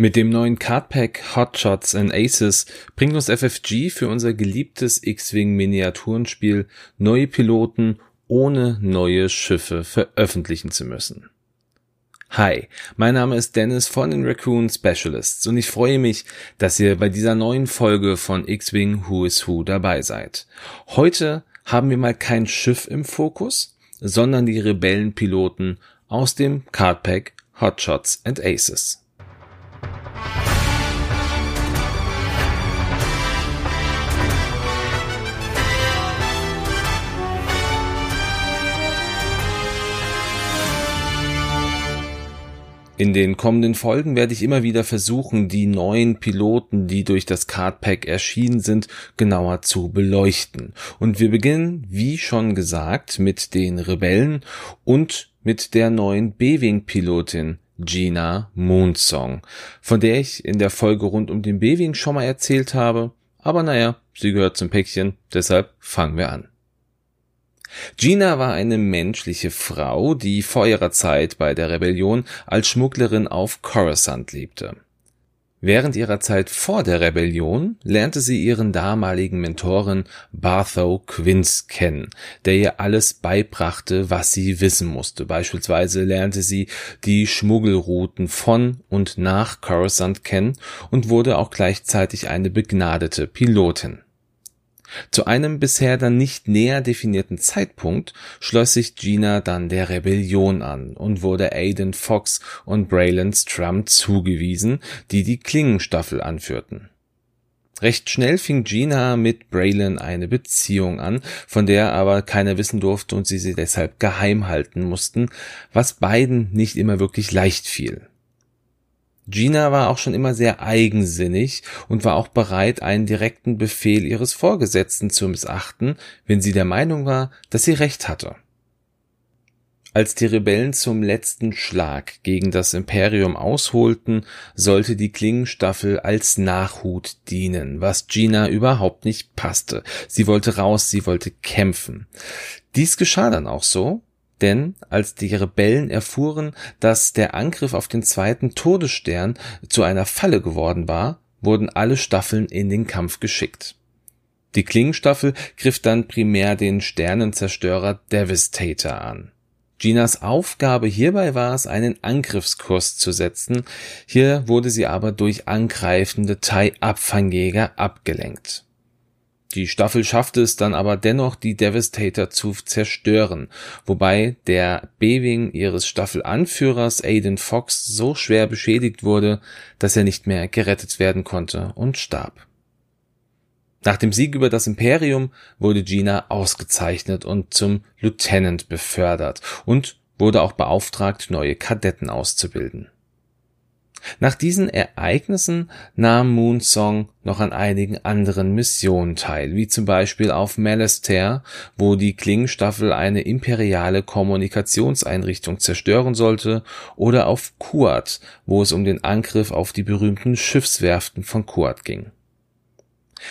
Mit dem neuen Cardpack Hotshots and Aces bringt uns FFG für unser geliebtes X-Wing Miniaturenspiel neue Piloten ohne neue Schiffe veröffentlichen zu müssen. Hi, mein Name ist Dennis von den Raccoon Specialists und ich freue mich, dass ihr bei dieser neuen Folge von X-Wing Who is Who dabei seid. Heute haben wir mal kein Schiff im Fokus, sondern die Rebellenpiloten aus dem Cardpack Hotshots and Aces. In den kommenden Folgen werde ich immer wieder versuchen, die neuen Piloten, die durch das Cardpack erschienen sind, genauer zu beleuchten. Und wir beginnen, wie schon gesagt, mit den Rebellen und mit der neuen B-Wing-Pilotin Gina Moonsong, von der ich in der Folge rund um den B-Wing schon mal erzählt habe. Aber naja, sie gehört zum Päckchen, deshalb fangen wir an. Gina war eine menschliche Frau, die vor ihrer Zeit bei der Rebellion als Schmugglerin auf Coruscant lebte. Während ihrer Zeit vor der Rebellion lernte sie ihren damaligen Mentoren Bartho Quince kennen, der ihr alles beibrachte, was sie wissen musste. Beispielsweise lernte sie die Schmuggelrouten von und nach Coruscant kennen und wurde auch gleichzeitig eine begnadete Pilotin. Zu einem bisher dann nicht näher definierten Zeitpunkt schloss sich Gina dann der Rebellion an und wurde Aiden Fox und Braylon Strum zugewiesen, die die Klingenstaffel anführten. Recht schnell fing Gina mit Braylon eine Beziehung an, von der aber keiner wissen durfte und sie sie deshalb geheim halten mussten, was beiden nicht immer wirklich leicht fiel. Gina war auch schon immer sehr eigensinnig und war auch bereit, einen direkten Befehl ihres Vorgesetzten zu missachten, wenn sie der Meinung war, dass sie recht hatte. Als die Rebellen zum letzten Schlag gegen das Imperium ausholten, sollte die Klingenstaffel als Nachhut dienen, was Gina überhaupt nicht passte. Sie wollte raus, sie wollte kämpfen. Dies geschah dann auch so, denn als die Rebellen erfuhren, dass der Angriff auf den zweiten Todesstern zu einer Falle geworden war, wurden alle Staffeln in den Kampf geschickt. Die Klingenstaffel griff dann primär den Sternenzerstörer Devastator an. Ginas Aufgabe hierbei war es, einen Angriffskurs zu setzen, hier wurde sie aber durch angreifende Thai-Abfangjäger abgelenkt. Die Staffel schaffte es dann aber dennoch, die Devastator zu zerstören, wobei der B-Wing ihres Staffelanführers Aiden Fox so schwer beschädigt wurde, dass er nicht mehr gerettet werden konnte und starb. Nach dem Sieg über das Imperium wurde Gina ausgezeichnet und zum Lieutenant befördert und wurde auch beauftragt, neue Kadetten auszubilden. Nach diesen Ereignissen nahm Moonsong noch an einigen anderen Missionen teil, wie zum Beispiel auf Malastare, wo die Klingenstaffel eine imperiale Kommunikationseinrichtung zerstören sollte, oder auf Kuat, wo es um den Angriff auf die berühmten Schiffswerften von Kuat ging.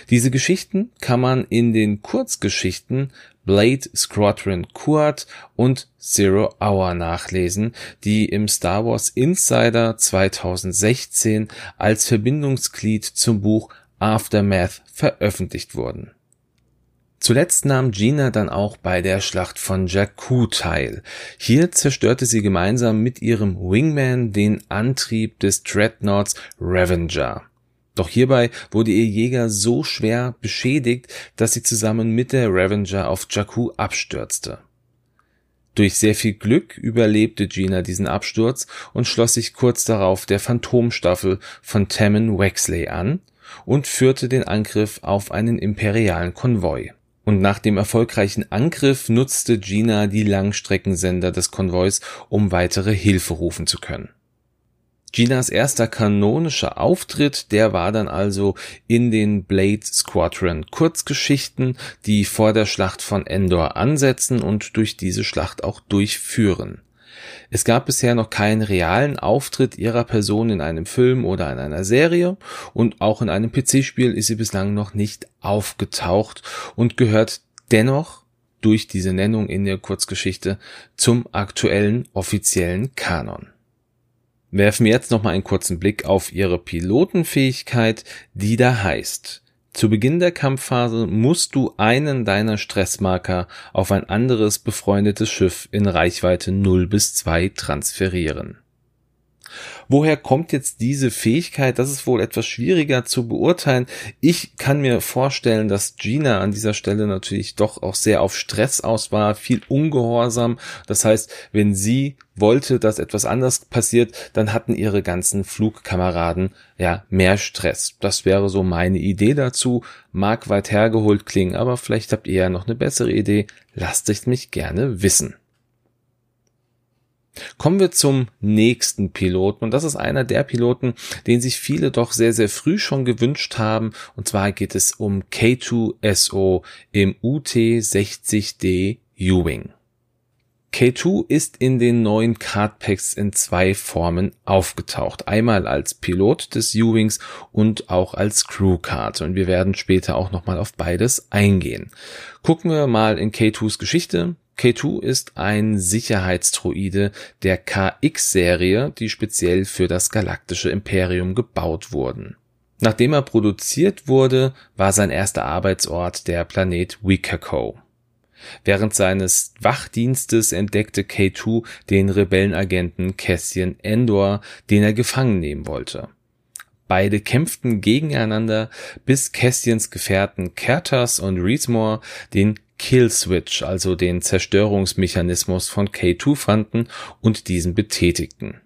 Diese Geschichten kann man in den Kurzgeschichten Blade Squadron Kuat und Zero Hour nachlesen, die im Star Wars Insider 2016 als Verbindungsglied zum Buch Aftermath veröffentlicht wurden. Zuletzt nahm Gina dann auch bei der Schlacht von Jakku teil. Hier zerstörte sie gemeinsam mit ihrem Wingman den Antrieb des Dreadnoughts Revenger. Doch hierbei wurde ihr Jäger so schwer beschädigt, dass sie zusammen mit der Revenger auf Jakku abstürzte. Durch sehr viel Glück überlebte Gina diesen Absturz und schloss sich kurz darauf der Phantomstaffel von Tammin Wexley an und führte den Angriff auf einen imperialen Konvoi. Und nach dem erfolgreichen Angriff nutzte Gina die Langstreckensender des Konvois, um weitere Hilfe rufen zu können. Ginas erster kanonischer Auftritt, der war dann also in den Blade Squadron Kurzgeschichten, die vor der Schlacht von Endor ansetzen und durch diese Schlacht auch durchführen. Es gab bisher noch keinen realen Auftritt ihrer Person in einem Film oder in einer Serie und auch in einem PC-Spiel ist sie bislang noch nicht aufgetaucht und gehört dennoch durch diese Nennung in der Kurzgeschichte zum aktuellen offiziellen Kanon. Werfen wir jetzt nochmal einen kurzen Blick auf ihre Pilotenfähigkeit, die da heißt, zu Beginn der Kampfphase musst du einen deiner Stressmarker auf ein anderes befreundetes Schiff in Reichweite 0 bis 2 transferieren. Woher kommt jetzt diese Fähigkeit? Das ist wohl etwas schwieriger zu beurteilen. Ich kann mir vorstellen, dass Gina an dieser Stelle natürlich doch auch sehr auf Stress aus war, viel ungehorsam. Das heißt, wenn sie wollte, dass etwas anders passiert, dann hatten ihre ganzen Flugkameraden ja mehr Stress. Das wäre so meine Idee dazu. Mag weit hergeholt klingen, aber vielleicht habt ihr ja noch eine bessere Idee. Lasst es mich gerne wissen. Kommen wir zum nächsten Piloten und das ist einer der Piloten, den sich viele doch sehr, sehr früh schon gewünscht haben und zwar geht es um K2SO im UT60D U-Wing. K2 ist in den neuen Cardpacks in zwei Formen aufgetaucht. Einmal als Pilot des U-Wings und auch als Crew-Card. Und wir werden später auch nochmal auf beides eingehen. Gucken wir mal in K2s Geschichte. K2 ist ein Sicherheitsdroide der KX-Serie, die speziell für das galaktische Imperium gebaut wurden. Nachdem er produziert wurde, war sein erster Arbeitsort der Planet Wikako. Während seines Wachdienstes entdeckte K2 den Rebellenagenten Cassian Endor, den er gefangen nehmen wollte. Beide kämpften gegeneinander, bis Cassians Gefährten Kertas und Reesmore den Killswitch, also den Zerstörungsmechanismus von K2 fanden und diesen betätigten.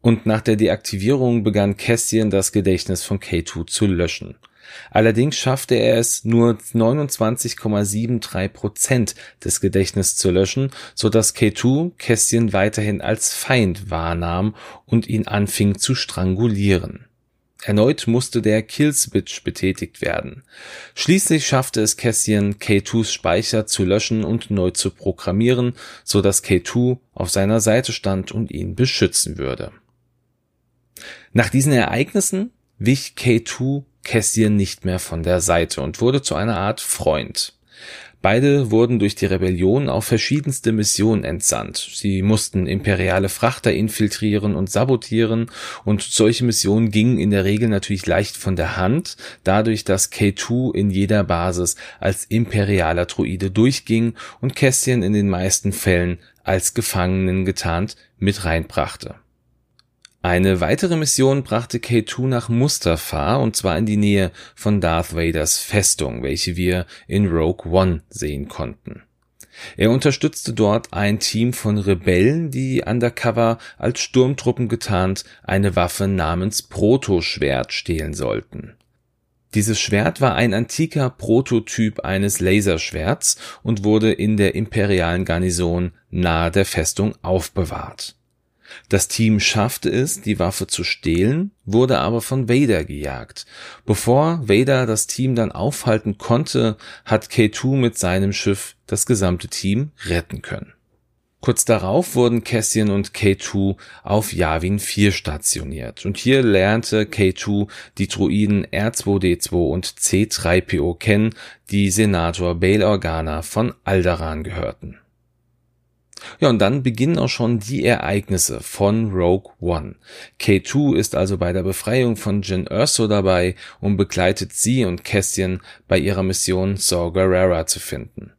Und nach der Deaktivierung begann Cassian das Gedächtnis von K2 zu löschen. Allerdings schaffte er es nur 29,73 Prozent des Gedächtnisses zu löschen, so dass K2 Cassian weiterhin als Feind wahrnahm und ihn anfing zu strangulieren. Erneut musste der Killswitch betätigt werden. Schließlich schaffte es Cassian, K2s Speicher zu löschen und neu zu programmieren, so dass K2 auf seiner Seite stand und ihn beschützen würde. Nach diesen Ereignissen wich K2 Cassian nicht mehr von der Seite und wurde zu einer Art Freund. Beide wurden durch die Rebellion auf verschiedenste Missionen entsandt. Sie mussten imperiale Frachter infiltrieren und sabotieren und solche Missionen gingen in der Regel natürlich leicht von der Hand, dadurch, dass K2 in jeder Basis als imperialer Druide durchging und Cassian in den meisten Fällen als Gefangenen getarnt mit reinbrachte. Eine weitere Mission brachte K2 nach Mustafa und zwar in die Nähe von Darth Vaders Festung, welche wir in Rogue One sehen konnten. Er unterstützte dort ein Team von Rebellen, die undercover als Sturmtruppen getarnt eine Waffe namens Protoschwert stehlen sollten. Dieses Schwert war ein antiker Prototyp eines Laserschwerts und wurde in der imperialen Garnison nahe der Festung aufbewahrt. Das Team schaffte es, die Waffe zu stehlen, wurde aber von Vader gejagt. Bevor Vader das Team dann aufhalten konnte, hat K2 mit seinem Schiff das gesamte Team retten können. Kurz darauf wurden Cassian und K2 auf Yavin 4 stationiert und hier lernte K2 die Druiden R2D2 und C3PO kennen, die Senator Bail Organa von Alderaan gehörten. Ja, und dann beginnen auch schon die Ereignisse von Rogue One. K2 ist also bei der Befreiung von Jin Erso dabei und begleitet sie und Cassian bei ihrer Mission Saw Gerrera zu finden.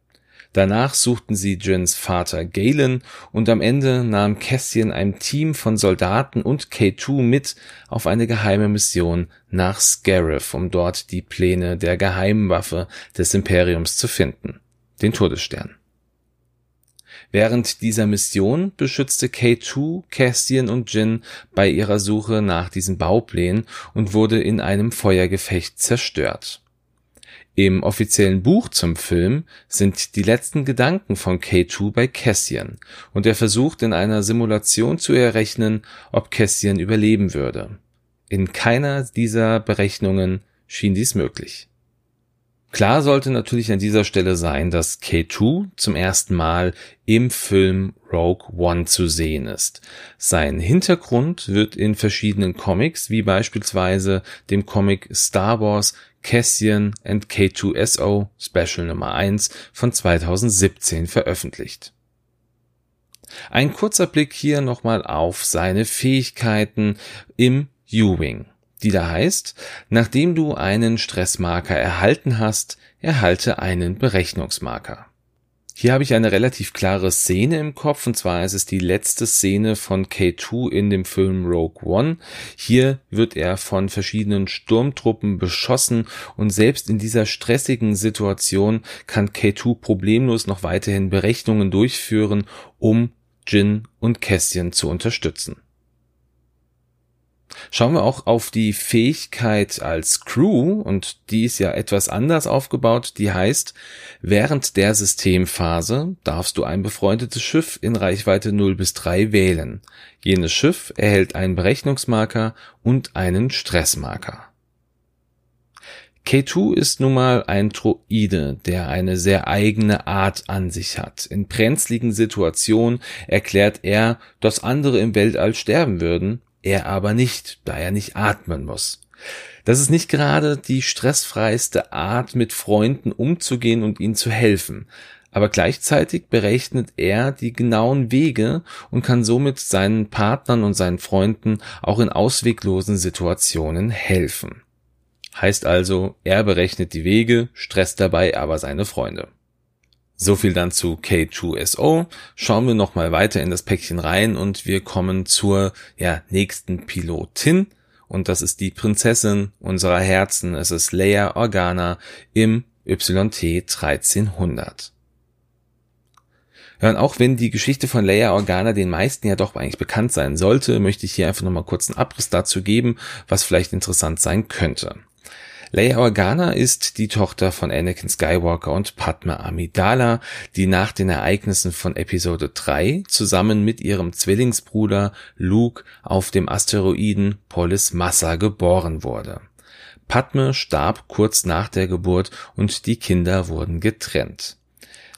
Danach suchten sie Jins Vater Galen und am Ende nahm Cassian ein Team von Soldaten und K2 mit auf eine geheime Mission nach Scarif, um dort die Pläne der geheimen Waffe des Imperiums zu finden, den Todesstern. Während dieser Mission beschützte K2 Castian und Jin bei ihrer Suche nach diesen Bauplänen und wurde in einem Feuergefecht zerstört. Im offiziellen Buch zum Film sind die letzten Gedanken von K2 bei Cassian und er versucht in einer Simulation zu errechnen, ob Cassian überleben würde. In keiner dieser Berechnungen schien dies möglich. Klar sollte natürlich an dieser Stelle sein, dass K2 zum ersten Mal im Film Rogue One zu sehen ist. Sein Hintergrund wird in verschiedenen Comics, wie beispielsweise dem Comic Star Wars Cassian and K2SO Special Nummer 1 von 2017 veröffentlicht. Ein kurzer Blick hier nochmal auf seine Fähigkeiten im U-Wing, die da heißt, nachdem du einen Stressmarker erhalten hast, erhalte einen Berechnungsmarker. Hier habe ich eine relativ klare Szene im Kopf, und zwar ist es die letzte Szene von K2 in dem Film Rogue One. Hier wird er von verschiedenen Sturmtruppen beschossen und selbst in dieser stressigen Situation kann K2 problemlos noch weiterhin Berechnungen durchführen, um Jin und Cassian zu unterstützen. Schauen wir auch auf die Fähigkeit als Crew und die ist ja etwas anders aufgebaut. Die heißt, während der Systemphase darfst du ein befreundetes Schiff in Reichweite 0 bis 3 wählen. Jenes Schiff erhält einen Berechnungsmarker und einen Stressmarker. K2 ist nun mal ein Droide, der eine sehr eigene Art an sich hat. In brenzligen Situationen erklärt er, dass andere im Weltall sterben würden, er aber nicht, da er nicht atmen muss. Das ist nicht gerade die stressfreiste Art, mit Freunden umzugehen und ihnen zu helfen. Aber gleichzeitig berechnet er die genauen Wege und kann somit seinen Partnern und seinen Freunden auch in ausweglosen Situationen helfen. Heißt also, er berechnet die Wege, stresst dabei aber seine Freunde. So viel dann zu K2SO. Schauen wir nochmal weiter in das Päckchen rein und wir kommen zur ja, nächsten Pilotin. Und das ist die Prinzessin unserer Herzen. Es ist Leia Organa im YT 1300. Ja, und auch wenn die Geschichte von Leia Organa den meisten ja doch eigentlich bekannt sein sollte, möchte ich hier einfach nochmal kurz einen Abriss dazu geben, was vielleicht interessant sein könnte. Leia Organa ist die Tochter von Anakin Skywalker und Padma Amidala, die nach den Ereignissen von Episode 3 zusammen mit ihrem Zwillingsbruder Luke auf dem Asteroiden Polis Massa geboren wurde. Padme starb kurz nach der Geburt und die Kinder wurden getrennt.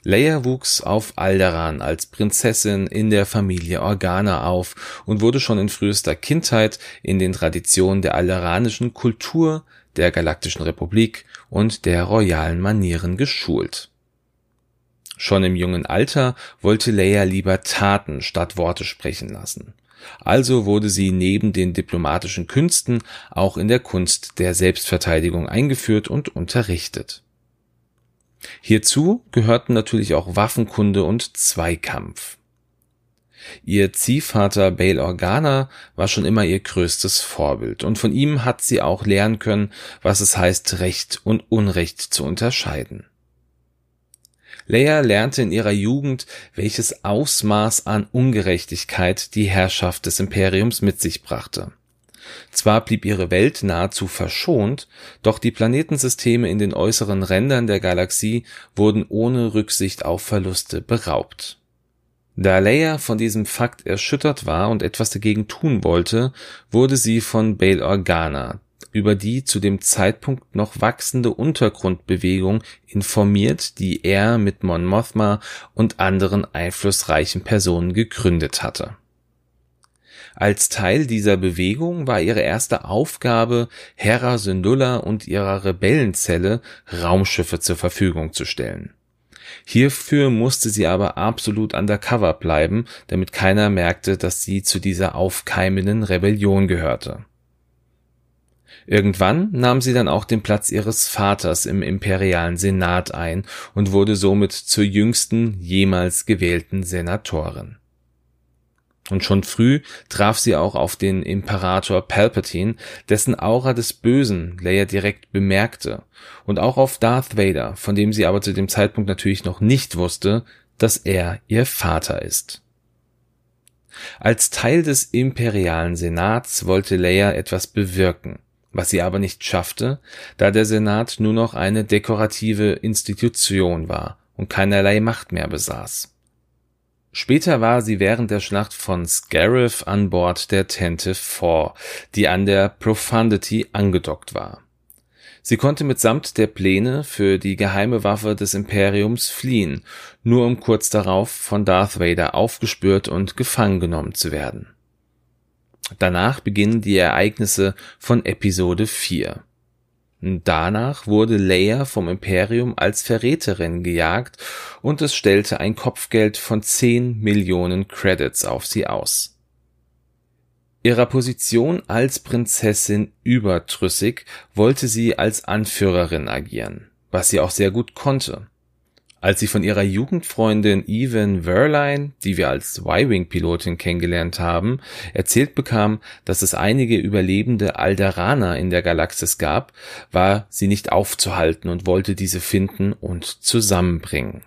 Leia wuchs auf Alderaan als Prinzessin in der Familie Organa auf und wurde schon in frühester Kindheit in den Traditionen der alderanischen Kultur, der Galaktischen Republik und der royalen Manieren geschult. Schon im jungen Alter wollte Leia lieber Taten statt Worte sprechen lassen. Also wurde sie neben den diplomatischen Künsten auch in der Kunst der Selbstverteidigung eingeführt und unterrichtet. Hierzu gehörten natürlich auch Waffenkunde und Zweikampf. Ihr Ziehvater Bail Organa war schon immer ihr größtes Vorbild und von ihm hat sie auch lernen können, was es heißt, Recht und Unrecht zu unterscheiden. Leia lernte in ihrer Jugend, welches Ausmaß an Ungerechtigkeit die Herrschaft des Imperiums mit sich brachte. Zwar blieb ihre Welt nahezu verschont, doch die Planetensysteme in den äußeren Rändern der Galaxie wurden ohne Rücksicht auf Verluste beraubt. Da Leia von diesem Fakt erschüttert war und etwas dagegen tun wollte, wurde sie von Bail Organa über die zu dem Zeitpunkt noch wachsende Untergrundbewegung informiert, die er mit Mon Mothma und anderen einflussreichen Personen gegründet hatte. Als Teil dieser Bewegung war ihre erste Aufgabe, Hera Syndulla und ihrer Rebellenzelle Raumschiffe zur Verfügung zu stellen. Hierfür musste sie aber absolut undercover bleiben, damit keiner merkte, dass sie zu dieser aufkeimenden Rebellion gehörte. Irgendwann nahm sie dann auch den Platz ihres Vaters im imperialen Senat ein und wurde somit zur jüngsten jemals gewählten Senatorin. Und schon früh traf sie auch auf den Imperator Palpatine, dessen Aura des Bösen Leia direkt bemerkte, und auch auf Darth Vader, von dem sie aber zu dem Zeitpunkt natürlich noch nicht wusste, dass er ihr Vater ist. Als Teil des imperialen Senats wollte Leia etwas bewirken, was sie aber nicht schaffte, da der Senat nur noch eine dekorative Institution war und keinerlei Macht mehr besaß. Später war sie während der Schlacht von Scarif an Bord der Tentive 4, die an der Profundity angedockt war. Sie konnte mitsamt der Pläne für die geheime Waffe des Imperiums fliehen, nur um kurz darauf von Darth Vader aufgespürt und gefangen genommen zu werden. Danach beginnen die Ereignisse von Episode 4. Danach wurde Leia vom Imperium als Verräterin gejagt und es stellte ein Kopfgeld von 10 Millionen Credits auf sie aus. Ihrer Position als Prinzessin überdrüssig wollte sie als Anführerin agieren, was sie auch sehr gut konnte. Als sie von ihrer Jugendfreundin Evan Verline, die wir als Y-Wing-Pilotin kennengelernt haben, erzählt bekam, dass es einige überlebende Alderaner in der Galaxis gab, war sie nicht aufzuhalten und wollte diese finden und zusammenbringen.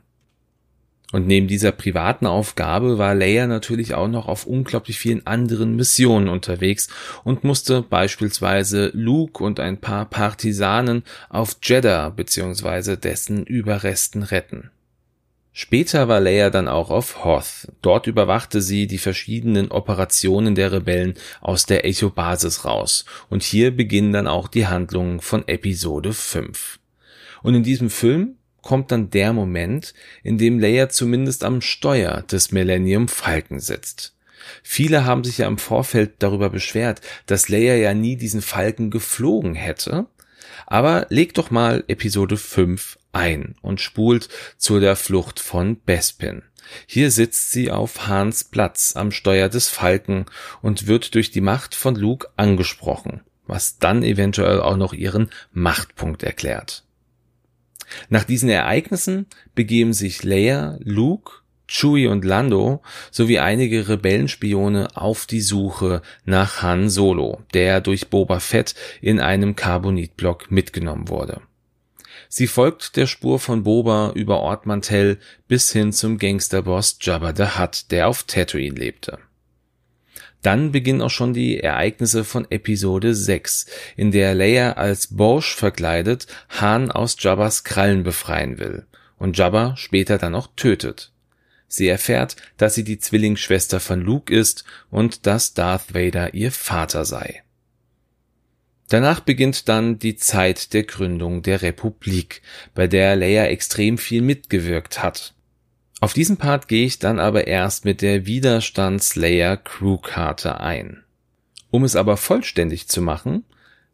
Und neben dieser privaten Aufgabe war Leia natürlich auch noch auf unglaublich vielen anderen Missionen unterwegs und musste beispielsweise Luke und ein paar Partisanen auf Jeddah bzw. dessen Überresten retten. Später war Leia dann auch auf Hoth. Dort überwachte sie die verschiedenen Operationen der Rebellen aus der Echo-Basis raus. Und hier beginnen dann auch die Handlungen von Episode 5. Und in diesem Film kommt dann der Moment, in dem Leia zumindest am Steuer des Millennium Falcon sitzt. Viele haben sich ja im Vorfeld darüber beschwert, dass Leia ja nie diesen Falken geflogen hätte. Aber leg doch mal Episode 5 ein und spult zu der Flucht von Bespin. Hier sitzt sie auf Hans Platz am Steuer des Falken und wird durch die Macht von Luke angesprochen, was dann eventuell auch noch ihren Machtpunkt erklärt. Nach diesen Ereignissen begeben sich Leia, Luke, Chewie und Lando sowie einige Rebellenspione auf die Suche nach Han Solo, der durch Boba Fett in einem Carbonitblock mitgenommen wurde. Sie folgt der Spur von Boba über Ort Mantell bis hin zum Gangsterboss Jabba the Hutt, der auf Tatooine lebte. Dann beginnen auch schon die Ereignisse von Episode 6, in der Leia als Borsch verkleidet Han aus Jabbas Krallen befreien will und Jabba später dann auch tötet. Sie erfährt, dass sie die Zwillingsschwester von Luke ist und dass Darth Vader ihr Vater sei. Danach beginnt dann die Zeit der Gründung der Republik, bei der Leia extrem viel mitgewirkt hat. Auf diesen Part gehe ich dann aber erst mit der Widerstands-Leia Crew-Karte ein. Um es aber vollständig zu machen,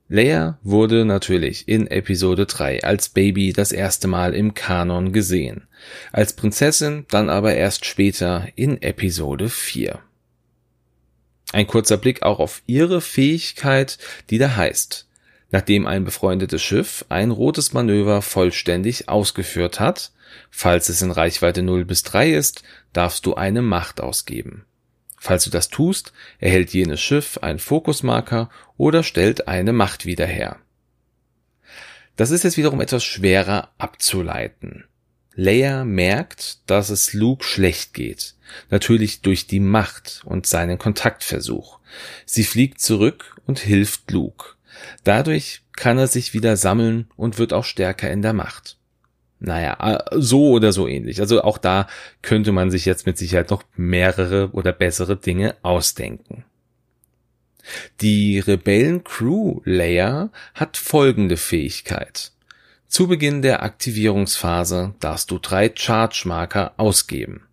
Leia wurde natürlich in Episode 3 als Baby das erste Mal im Kanon gesehen, als Prinzessin dann aber erst später in Episode 4. Ein kurzer Blick auch auf ihre Fähigkeit, die da heißt, nachdem ein befreundetes Schiff ein rotes Manöver vollständig ausgeführt hat, Falls es in Reichweite 0 bis 3 ist, darfst du eine Macht ausgeben. Falls du das tust, erhält jenes Schiff einen Fokusmarker oder stellt eine Macht wieder her. Das ist jetzt wiederum etwas schwerer abzuleiten. Leia merkt, dass es Luke schlecht geht. Natürlich durch die Macht und seinen Kontaktversuch. Sie fliegt zurück und hilft Luke. Dadurch kann er sich wieder sammeln und wird auch stärker in der Macht. Naja, äh, so oder so ähnlich. Also auch da könnte man sich jetzt mit Sicherheit noch mehrere oder bessere Dinge ausdenken. Die Rebellen-Crew Layer hat folgende Fähigkeit. Zu Beginn der Aktivierungsphase darfst du drei Charge-Marker ausgeben.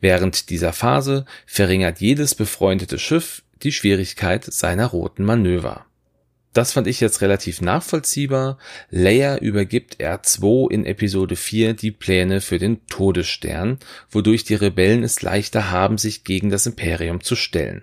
Während dieser Phase verringert jedes befreundete Schiff die Schwierigkeit seiner roten Manöver. Das fand ich jetzt relativ nachvollziehbar. Leia übergibt R2 in Episode 4 die Pläne für den Todesstern, wodurch die Rebellen es leichter haben, sich gegen das Imperium zu stellen.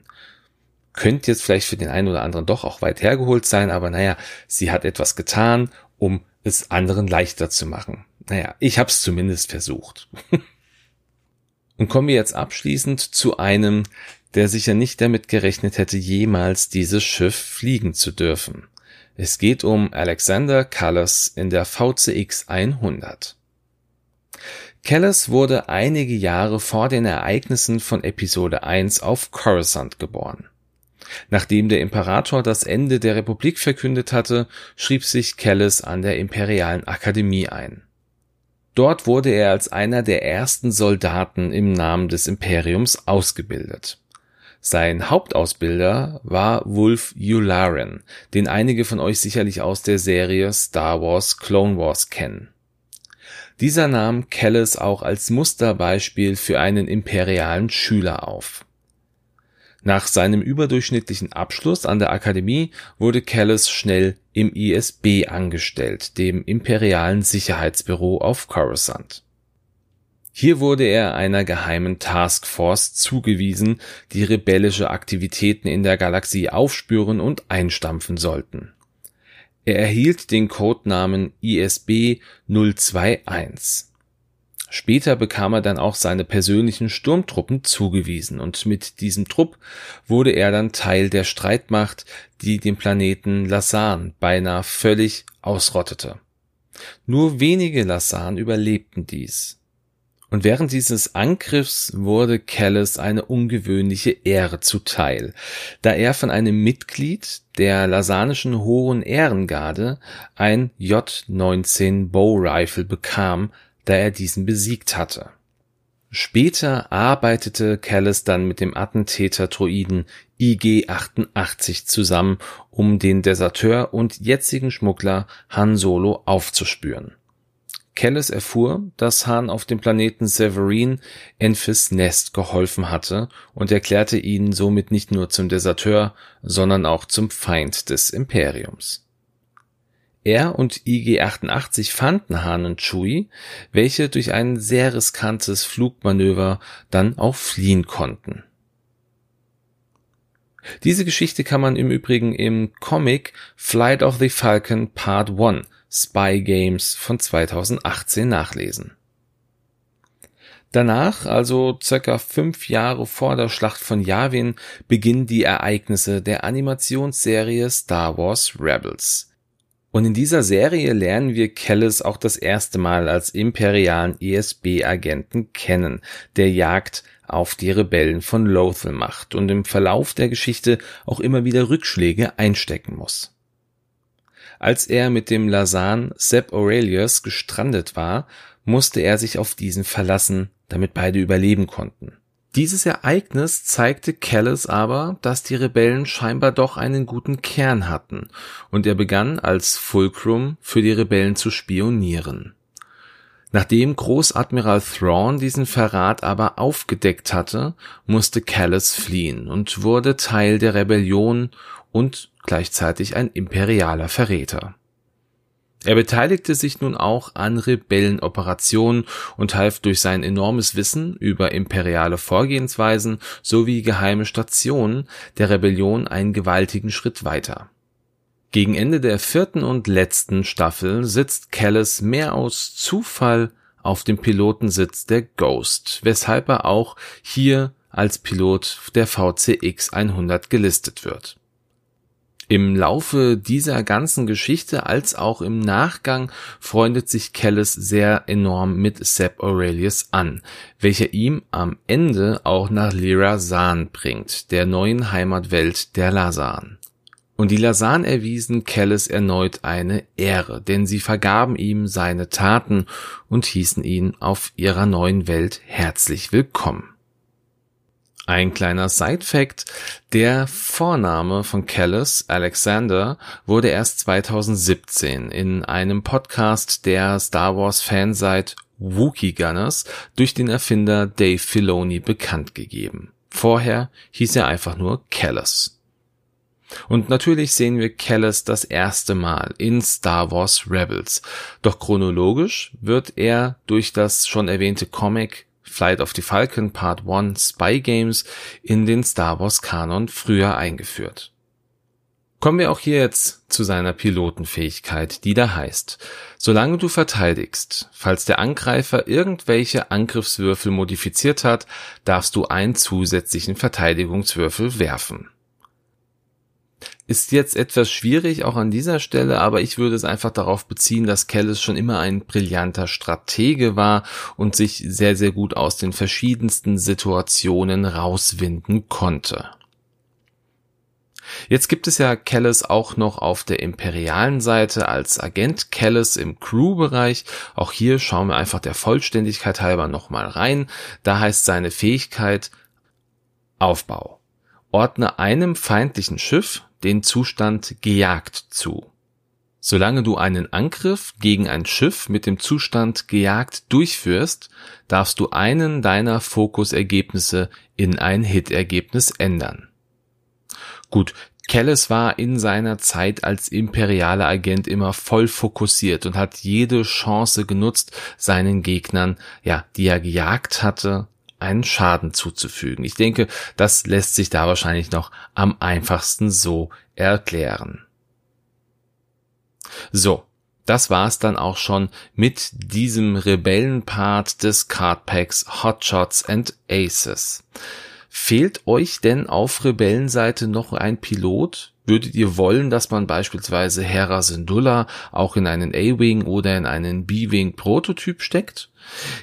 Könnte jetzt vielleicht für den einen oder anderen doch auch weit hergeholt sein, aber naja, sie hat etwas getan, um es anderen leichter zu machen. Naja, ich hab's zumindest versucht. Und kommen wir jetzt abschließend zu einem der sicher nicht damit gerechnet hätte, jemals dieses Schiff fliegen zu dürfen. Es geht um Alexander Callas in der VCX 100. Callas wurde einige Jahre vor den Ereignissen von Episode 1 auf Coruscant geboren. Nachdem der Imperator das Ende der Republik verkündet hatte, schrieb sich Callas an der Imperialen Akademie ein. Dort wurde er als einer der ersten Soldaten im Namen des Imperiums ausgebildet. Sein Hauptausbilder war Wolf Yularen, den einige von euch sicherlich aus der Serie Star Wars Clone Wars kennen. Dieser nahm Kellis auch als Musterbeispiel für einen imperialen Schüler auf. Nach seinem überdurchschnittlichen Abschluss an der Akademie wurde Callis schnell im ISB angestellt, dem imperialen Sicherheitsbüro auf Coruscant. Hier wurde er einer geheimen Taskforce zugewiesen, die rebellische Aktivitäten in der Galaxie aufspüren und einstampfen sollten. Er erhielt den Codenamen ISB 021. Später bekam er dann auch seine persönlichen Sturmtruppen zugewiesen und mit diesem Trupp wurde er dann Teil der Streitmacht, die den Planeten Lassan beinahe völlig ausrottete. Nur wenige Lassan überlebten dies. Und während dieses Angriffs wurde Callis eine ungewöhnliche Ehre zuteil, da er von einem Mitglied der lasanischen Hohen Ehrengarde ein J-19 Bow Rifle bekam, da er diesen besiegt hatte. Später arbeitete Callis dann mit dem Attentäter-Droiden IG-88 zusammen, um den Deserteur und jetzigen Schmuggler Han Solo aufzuspüren. Callis erfuhr, dass Han auf dem Planeten Severine Enfys Nest geholfen hatte und erklärte ihn somit nicht nur zum Deserteur, sondern auch zum Feind des Imperiums. Er und IG-88 fanden Han und Chewie, welche durch ein sehr riskantes Flugmanöver dann auch fliehen konnten. Diese Geschichte kann man im Übrigen im Comic Flight of the Falcon Part 1 Spy Games von 2018 nachlesen. Danach, also circa fünf Jahre vor der Schlacht von Yavin, beginnen die Ereignisse der Animationsserie Star Wars Rebels. Und in dieser Serie lernen wir Kellis auch das erste Mal als imperialen ESB-Agenten kennen, der Jagd auf die Rebellen von Lothal macht und im Verlauf der Geschichte auch immer wieder Rückschläge einstecken muss. Als er mit dem Lasan Sepp Aurelius gestrandet war, musste er sich auf diesen verlassen, damit beide überleben konnten. Dieses Ereignis zeigte Callis aber, dass die Rebellen scheinbar doch einen guten Kern hatten, und er begann als Fulcrum für die Rebellen zu spionieren. Nachdem Großadmiral Thrawn diesen Verrat aber aufgedeckt hatte, musste Callis fliehen und wurde Teil der Rebellion und gleichzeitig ein imperialer Verräter. Er beteiligte sich nun auch an Rebellenoperationen und half durch sein enormes Wissen über imperiale Vorgehensweisen sowie geheime Stationen der Rebellion einen gewaltigen Schritt weiter. Gegen Ende der vierten und letzten Staffel sitzt Callis mehr aus Zufall auf dem Pilotensitz der Ghost, weshalb er auch hier als Pilot der VCX 100 gelistet wird. Im Laufe dieser ganzen Geschichte als auch im Nachgang freundet sich Kellis sehr enorm mit Sepp Aurelius an, welcher ihm am Ende auch nach Lyra Zahn bringt, der neuen Heimatwelt der Lasan. Und die Lasan erwiesen Kellis erneut eine Ehre, denn sie vergaben ihm seine Taten und hießen ihn auf ihrer neuen Welt herzlich willkommen. Ein kleiner Side-Fact, der Vorname von Callis, Alexander, wurde erst 2017 in einem Podcast der Star Wars Fanseite Wookie Gunners durch den Erfinder Dave Filoni bekannt gegeben. Vorher hieß er einfach nur Callis. Und natürlich sehen wir Callis das erste Mal in Star Wars Rebels. Doch chronologisch wird er durch das schon erwähnte Comic Flight of the Falcon Part 1 Spy Games in den Star Wars Kanon früher eingeführt. Kommen wir auch hier jetzt zu seiner Pilotenfähigkeit, die da heißt, solange du verteidigst, falls der Angreifer irgendwelche Angriffswürfel modifiziert hat, darfst du einen zusätzlichen Verteidigungswürfel werfen. Ist jetzt etwas schwierig auch an dieser Stelle, aber ich würde es einfach darauf beziehen, dass Kellis schon immer ein brillanter Stratege war und sich sehr, sehr gut aus den verschiedensten Situationen rauswinden konnte. Jetzt gibt es ja Kellis auch noch auf der imperialen Seite als Agent Kellis im Crew-Bereich. Auch hier schauen wir einfach der Vollständigkeit halber nochmal rein. Da heißt seine Fähigkeit Aufbau. Ordne einem feindlichen Schiff den Zustand gejagt zu. Solange du einen Angriff gegen ein Schiff mit dem Zustand gejagt durchführst, darfst du einen deiner Fokusergebnisse in ein Hit-Ergebnis ändern. Gut, Kellis war in seiner Zeit als imperialer Agent immer voll fokussiert und hat jede Chance genutzt, seinen Gegnern, ja, die er gejagt hatte, einen Schaden zuzufügen. Ich denke, das lässt sich da wahrscheinlich noch am einfachsten so erklären. So, das war's dann auch schon mit diesem Rebellenpart des Cardpacks Hotshots and Aces. Fehlt euch denn auf Rebellenseite noch ein Pilot? Würdet ihr wollen, dass man beispielsweise Hera Syndulla auch in einen A-Wing oder in einen B-Wing Prototyp steckt?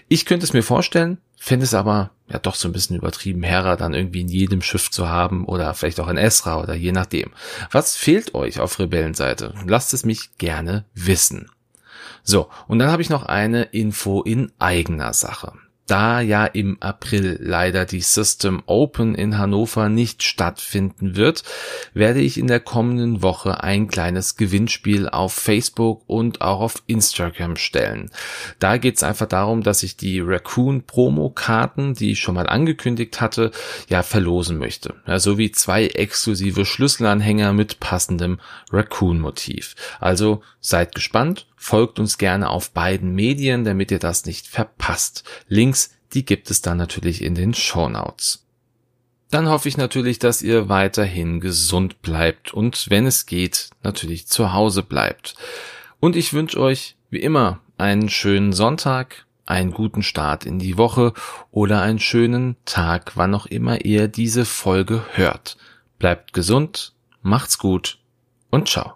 Ich könnte es mir vorstellen, Finde es aber ja doch so ein bisschen übertrieben, Hera dann irgendwie in jedem Schiff zu haben oder vielleicht auch in Esra oder je nachdem. Was fehlt euch auf Rebellenseite? Lasst es mich gerne wissen. So, und dann habe ich noch eine Info in eigener Sache. Da ja im April leider die System Open in Hannover nicht stattfinden wird, werde ich in der kommenden Woche ein kleines Gewinnspiel auf Facebook und auch auf Instagram stellen. Da geht es einfach darum, dass ich die Raccoon Promo-Karten, die ich schon mal angekündigt hatte, ja verlosen möchte. Ja, sowie zwei exklusive Schlüsselanhänger mit passendem Raccoon-Motiv. Also seid gespannt Folgt uns gerne auf beiden Medien, damit ihr das nicht verpasst. Links, die gibt es dann natürlich in den Show Notes. Dann hoffe ich natürlich, dass ihr weiterhin gesund bleibt und wenn es geht, natürlich zu Hause bleibt. Und ich wünsche euch, wie immer, einen schönen Sonntag, einen guten Start in die Woche oder einen schönen Tag, wann auch immer ihr diese Folge hört. Bleibt gesund, macht's gut und ciao.